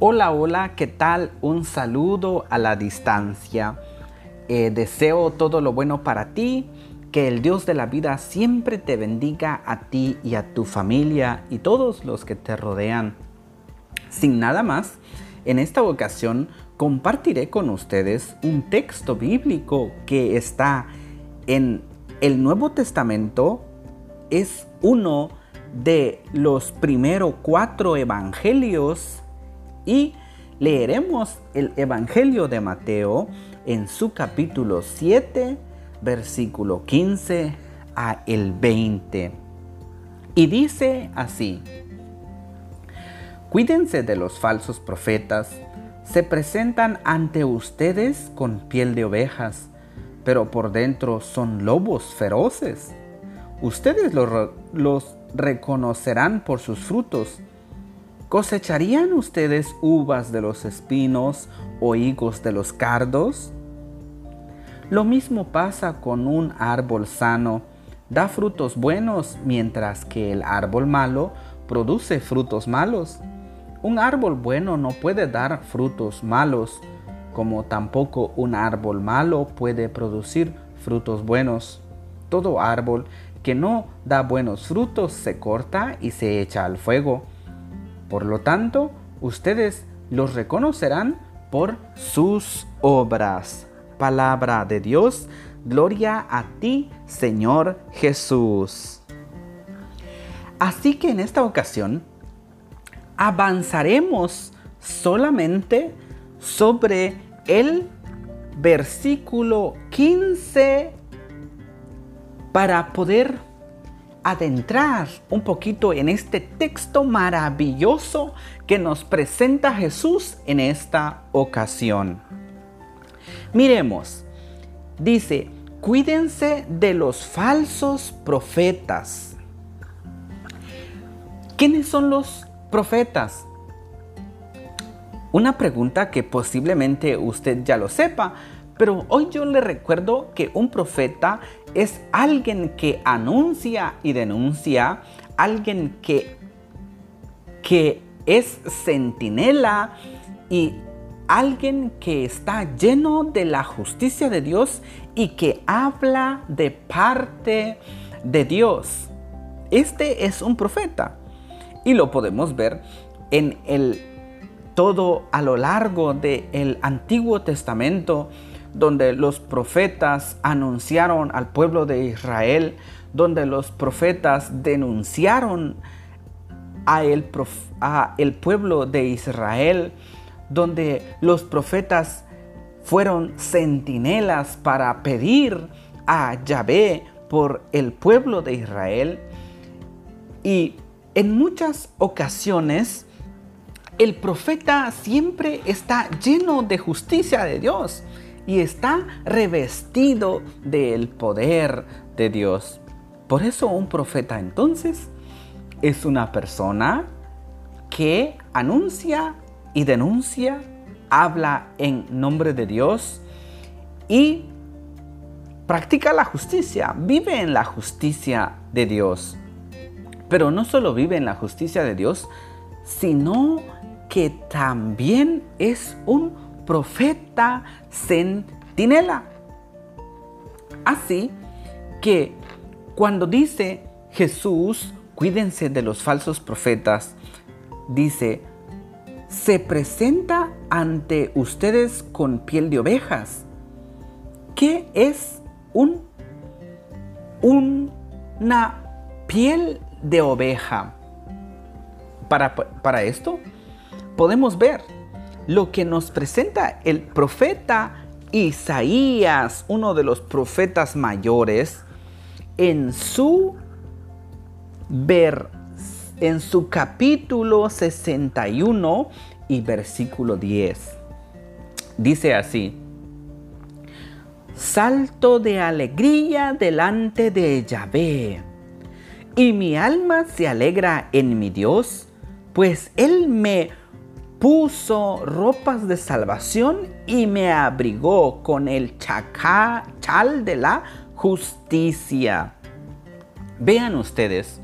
Hola, hola, ¿qué tal? Un saludo a la distancia. Eh, deseo todo lo bueno para ti, que el Dios de la vida siempre te bendiga a ti y a tu familia y todos los que te rodean. Sin nada más, en esta ocasión compartiré con ustedes un texto bíblico que está en el Nuevo Testamento. Es uno de los primeros cuatro evangelios y leeremos el Evangelio de Mateo en su capítulo 7, versículo 15 a el 20. Y dice así, Cuídense de los falsos profetas, se presentan ante ustedes con piel de ovejas, pero por dentro son lobos feroces. Ustedes los, los reconocerán por sus frutos. ¿Cosecharían ustedes uvas de los espinos o higos de los cardos? Lo mismo pasa con un árbol sano. Da frutos buenos mientras que el árbol malo produce frutos malos. Un árbol bueno no puede dar frutos malos, como tampoco un árbol malo puede producir frutos buenos. Todo árbol que no da buenos frutos se corta y se echa al fuego. Por lo tanto, ustedes los reconocerán por sus obras. Palabra de Dios, gloria a ti, Señor Jesús. Así que en esta ocasión avanzaremos solamente sobre el versículo 15 para poder adentrar un poquito en este texto maravilloso que nos presenta Jesús en esta ocasión. Miremos, dice, cuídense de los falsos profetas. ¿Quiénes son los profetas? Una pregunta que posiblemente usted ya lo sepa, pero hoy yo le recuerdo que un profeta es alguien que anuncia y denuncia, alguien que, que es centinela y alguien que está lleno de la justicia de Dios y que habla de parte de Dios. Este es un profeta y lo podemos ver en el todo a lo largo del Antiguo Testamento donde los profetas anunciaron al pueblo de Israel, donde los profetas denunciaron a el, pueblo de Israel, donde los profetas fueron centinelas para pedir a Yahvé por el pueblo de Israel. Y en muchas ocasiones el profeta siempre está lleno de justicia de Dios y está revestido del poder de Dios. Por eso un profeta entonces es una persona que anuncia y denuncia, habla en nombre de Dios y practica la justicia, vive en la justicia de Dios. Pero no solo vive en la justicia de Dios, sino que también es un profeta centinela. Así que cuando dice Jesús, cuídense de los falsos profetas, dice, se presenta ante ustedes con piel de ovejas. ¿Qué es un, una piel de oveja? Para, para esto podemos ver lo que nos presenta el profeta Isaías, uno de los profetas mayores, en su ver, en su capítulo 61 y versículo 10. Dice así: Salto de alegría delante de Yahvé, y mi alma se alegra en mi Dios, pues él me puso ropas de salvación y me abrigó con el chal de la justicia. Vean ustedes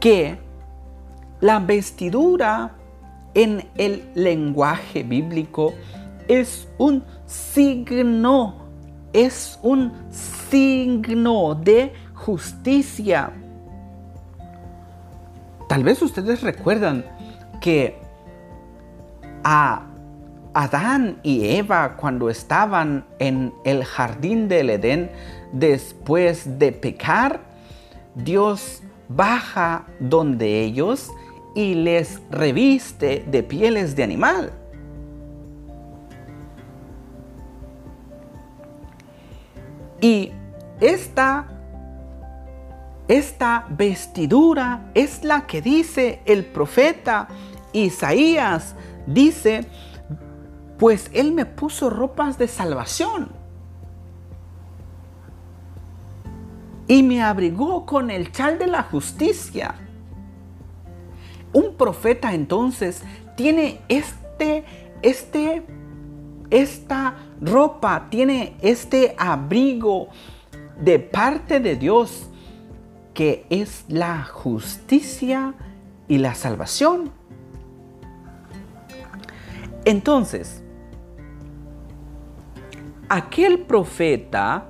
que la vestidura en el lenguaje bíblico es un signo, es un signo de justicia. Tal vez ustedes recuerdan que a Adán y Eva cuando estaban en el jardín del Edén después de pecar, Dios baja donde ellos y les reviste de pieles de animal. Y esta, esta vestidura es la que dice el profeta Isaías. Dice, pues Él me puso ropas de salvación y me abrigó con el chal de la justicia. Un profeta entonces tiene este, este, esta ropa, tiene este abrigo de parte de Dios que es la justicia y la salvación. Entonces, aquel profeta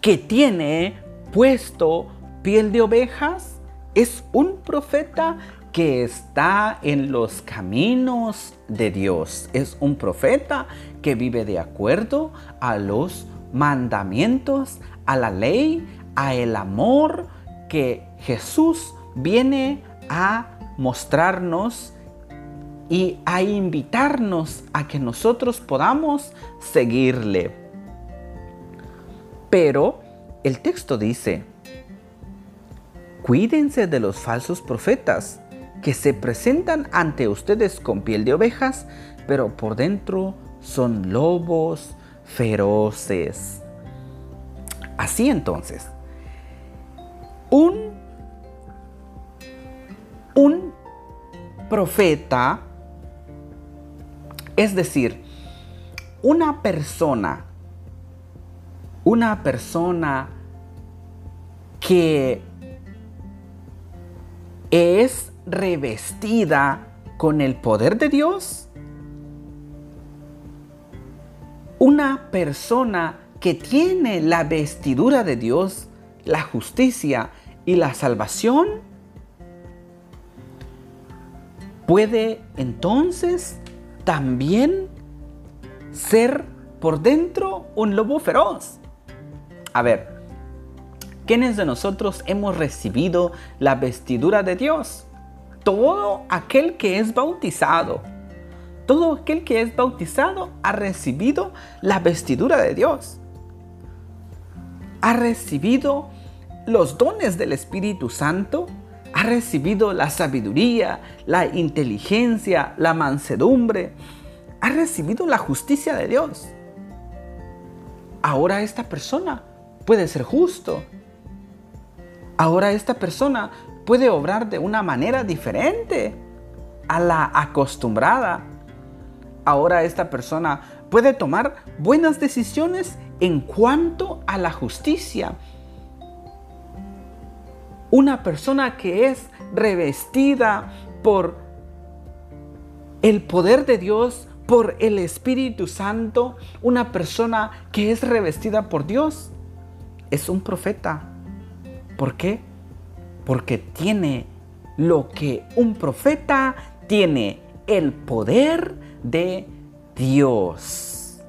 que tiene puesto piel de ovejas es un profeta que está en los caminos de Dios. Es un profeta que vive de acuerdo a los mandamientos, a la ley, a el amor que Jesús viene a mostrarnos y a invitarnos a que nosotros podamos seguirle. Pero el texto dice, cuídense de los falsos profetas que se presentan ante ustedes con piel de ovejas, pero por dentro son lobos feroces. Así entonces, un, un profeta, es decir, una persona, una persona que es revestida con el poder de Dios, una persona que tiene la vestidura de Dios, la justicia y la salvación, puede entonces también ser por dentro un lobo feroz. A ver, ¿quiénes de nosotros hemos recibido la vestidura de Dios? Todo aquel que es bautizado. Todo aquel que es bautizado ha recibido la vestidura de Dios. Ha recibido los dones del Espíritu Santo. Ha recibido la sabiduría, la inteligencia, la mansedumbre. Ha recibido la justicia de Dios. Ahora esta persona puede ser justo, Ahora esta persona puede obrar de una manera diferente a la acostumbrada. Ahora esta persona puede tomar buenas decisiones en cuanto a la justicia. Una persona que es revestida por el poder de Dios, por el Espíritu Santo, una persona que es revestida por Dios, es un profeta ¿Por qué? Porque tiene lo que un profeta tiene, el poder de Dios.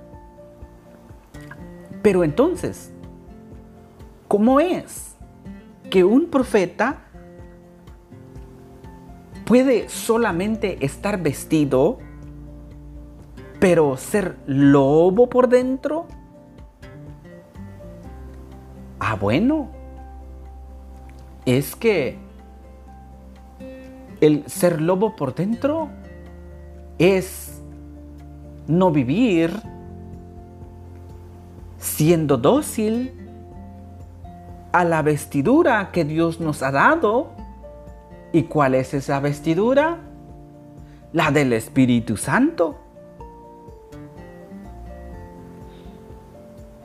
Pero entonces, ¿cómo es que un profeta puede solamente estar vestido, pero ser lobo por dentro? Ah, bueno, es que el ser lobo por dentro es no vivir siendo dócil a la vestidura que Dios nos ha dado. ¿Y cuál es esa vestidura? La del Espíritu Santo.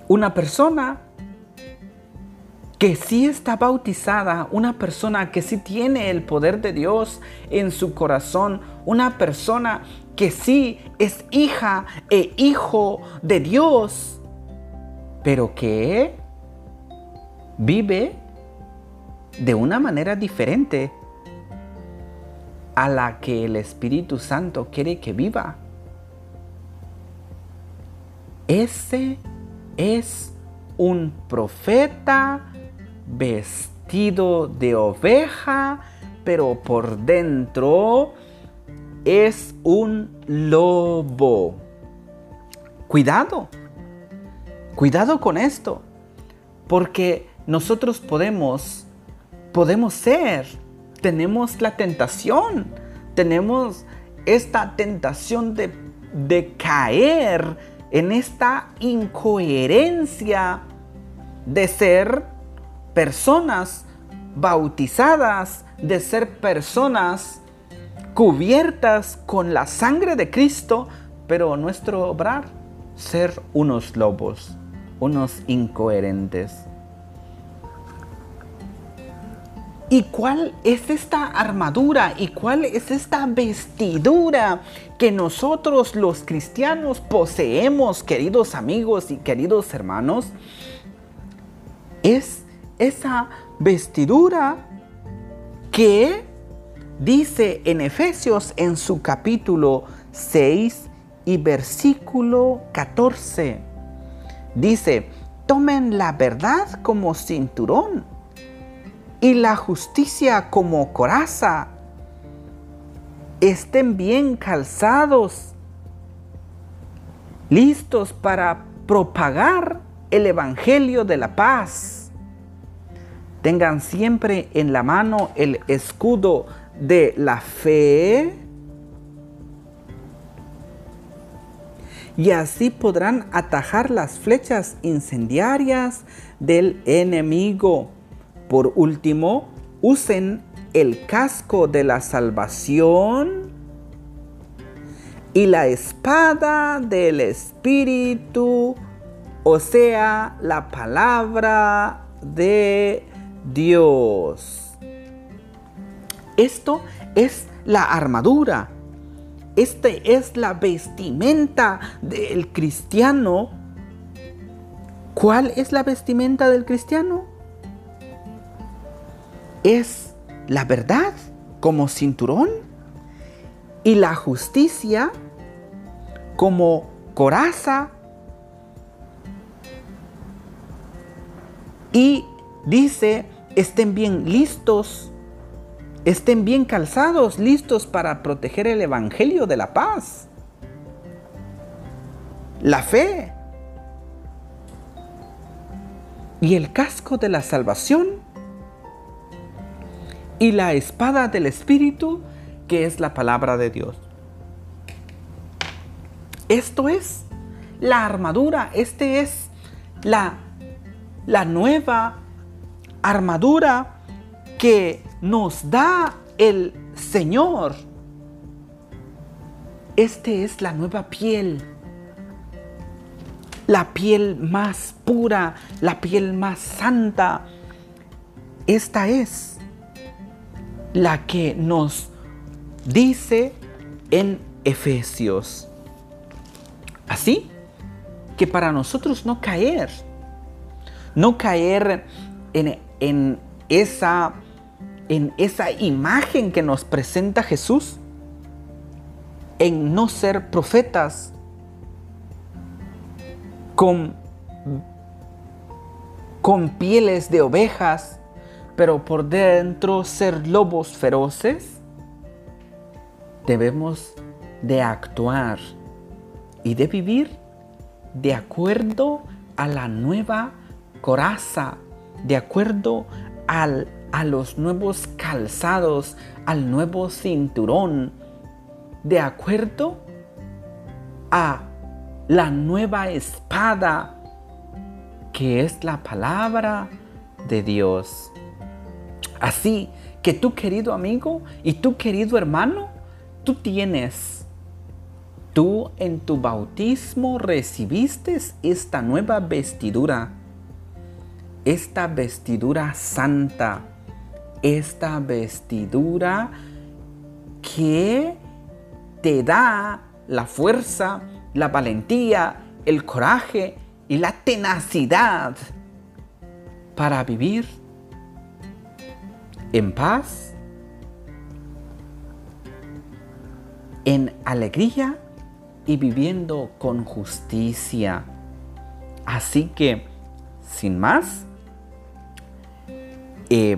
Una persona que sí está bautizada, una persona que sí tiene el poder de Dios en su corazón, una persona que sí es hija e hijo de Dios, pero que vive de una manera diferente a la que el Espíritu Santo quiere que viva. Ese es un profeta vestido de oveja, pero por dentro es un lobo. Cuidado, cuidado con esto, porque nosotros podemos, podemos ser, tenemos la tentación, tenemos esta tentación de, de caer en esta incoherencia de ser personas bautizadas, de ser personas cubiertas con la sangre de Cristo, pero nuestro obrar, ser unos lobos, unos incoherentes. ¿Y cuál es esta armadura y cuál es esta vestidura que nosotros los cristianos poseemos, queridos amigos y queridos hermanos? Es esa vestidura que dice en Efesios en su capítulo 6 y versículo 14. Dice, tomen la verdad como cinturón y la justicia como coraza. Estén bien calzados, listos para propagar el Evangelio de la paz Tengan siempre en la mano el escudo de la fe. Y así podrán atajar las flechas incendiarias del enemigo. Por último, usen el casco de la salvación y la espada del Espíritu, o sea, la palabra de Dios. Esto es la armadura. Este es la vestimenta del cristiano. ¿Cuál es la vestimenta del cristiano? Es la verdad como cinturón y la justicia como coraza y dice estén bien listos, estén bien calzados, listos para proteger el Evangelio de la paz. La fe y el casco de la salvación y la espada del Espíritu que es la palabra de Dios. Esto es la armadura, este es la, la nueva armadura que nos da el Señor. Este es la nueva piel. La piel más pura, la piel más santa. Esta es la que nos dice en Efesios. Así que para nosotros no caer, no caer en en esa, en esa imagen que nos presenta Jesús, en no ser profetas con, con pieles de ovejas, pero por dentro ser lobos feroces, debemos de actuar y de vivir de acuerdo a la nueva coraza de acuerdo al, a los nuevos calzados, al nuevo cinturón, de acuerdo a la nueva espada que es la palabra de Dios. Así que tú querido amigo y tú querido hermano, tú tienes, tú en tu bautismo recibiste esta nueva vestidura. Esta vestidura santa, esta vestidura que te da la fuerza, la valentía, el coraje y la tenacidad para vivir en paz, en alegría y viviendo con justicia. Así que, sin más, eh,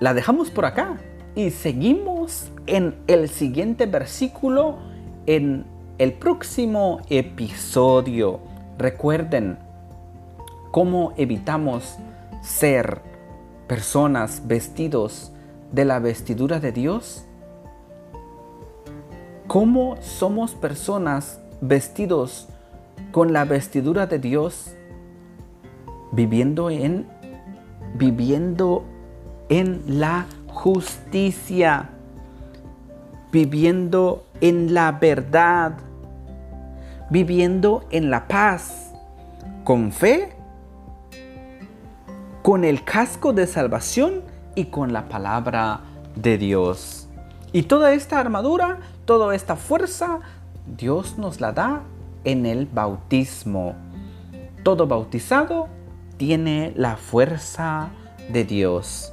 la dejamos por acá y seguimos en el siguiente versículo en el próximo episodio. Recuerden cómo evitamos ser personas vestidos de la vestidura de Dios. ¿Cómo somos personas vestidos con la vestidura de Dios viviendo en viviendo en la justicia, viviendo en la verdad, viviendo en la paz, con fe, con el casco de salvación y con la palabra de Dios. Y toda esta armadura, toda esta fuerza, Dios nos la da en el bautismo. Todo bautizado tiene la fuerza de Dios.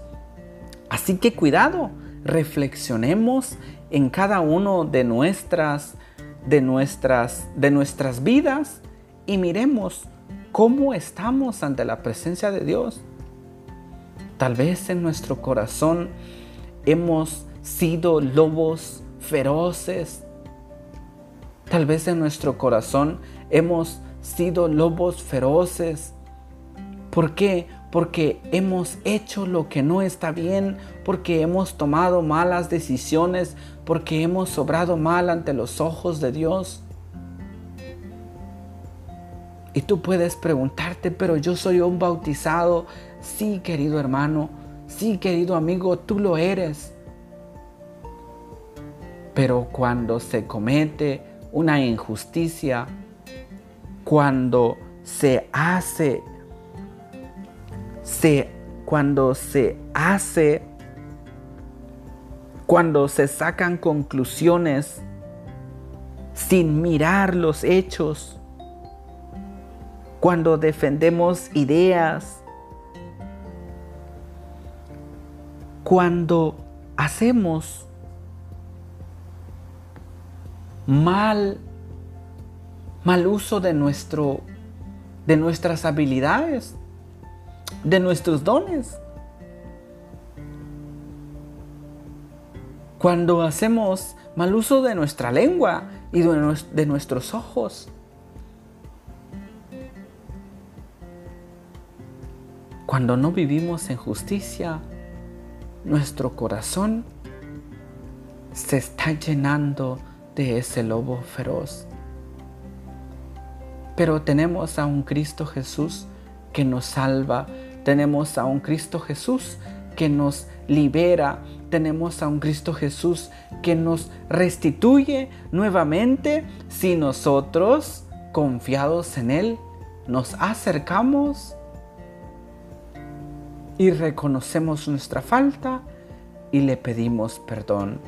Así que cuidado, reflexionemos en cada uno de nuestras de nuestras de nuestras vidas y miremos cómo estamos ante la presencia de Dios. Tal vez en nuestro corazón hemos sido lobos feroces. Tal vez en nuestro corazón hemos sido lobos feroces. ¿Por qué? porque hemos hecho lo que no está bien, porque hemos tomado malas decisiones, porque hemos sobrado mal ante los ojos de Dios. Y tú puedes preguntarte, pero yo soy un bautizado. Sí, querido hermano, sí, querido amigo, tú lo eres. Pero cuando se comete una injusticia, cuando se hace se, cuando se hace, cuando se sacan conclusiones sin mirar los hechos, cuando defendemos ideas, cuando hacemos mal mal uso de nuestro de nuestras habilidades de nuestros dones. Cuando hacemos mal uso de nuestra lengua y de nuestros ojos. Cuando no vivimos en justicia, nuestro corazón se está llenando de ese lobo feroz. Pero tenemos a un Cristo Jesús que nos salva tenemos a un Cristo Jesús que nos libera. Tenemos a un Cristo Jesús que nos restituye nuevamente si nosotros, confiados en Él, nos acercamos y reconocemos nuestra falta y le pedimos perdón.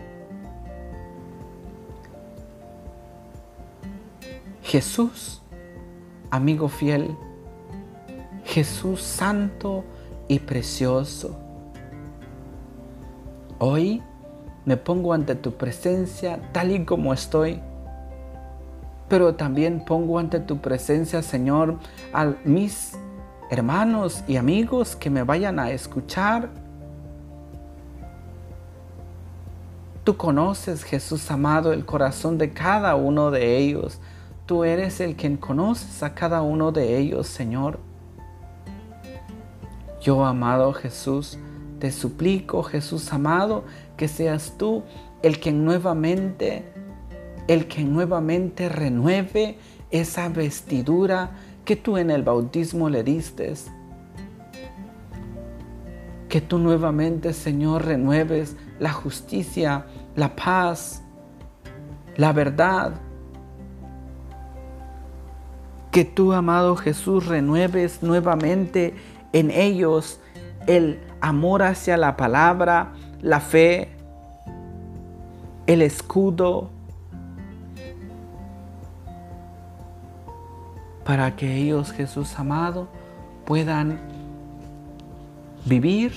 Jesús, amigo fiel, Jesús santo y precioso. Hoy me pongo ante tu presencia tal y como estoy, pero también pongo ante tu presencia, Señor, a mis hermanos y amigos que me vayan a escuchar. Tú conoces, Jesús amado, el corazón de cada uno de ellos. Tú eres el quien conoces a cada uno de ellos, Señor. Yo, amado Jesús, te suplico, Jesús amado, que seas tú el que nuevamente, el que nuevamente renueve esa vestidura que tú en el bautismo le diste. Que tú nuevamente, Señor, renueves la justicia, la paz, la verdad. Que tú, amado Jesús, renueves nuevamente en ellos el amor hacia la palabra, la fe, el escudo, para que ellos, Jesús amado, puedan vivir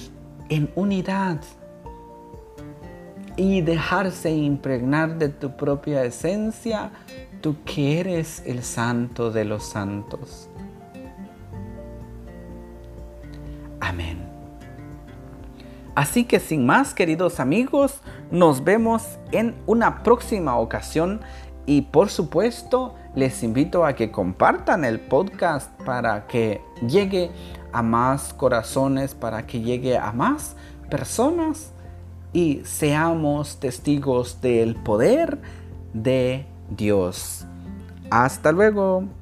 en unidad y dejarse impregnar de tu propia esencia, tú que eres el santo de los santos. Amén. Así que sin más, queridos amigos, nos vemos en una próxima ocasión y por supuesto les invito a que compartan el podcast para que llegue a más corazones, para que llegue a más personas y seamos testigos del poder de Dios. Hasta luego.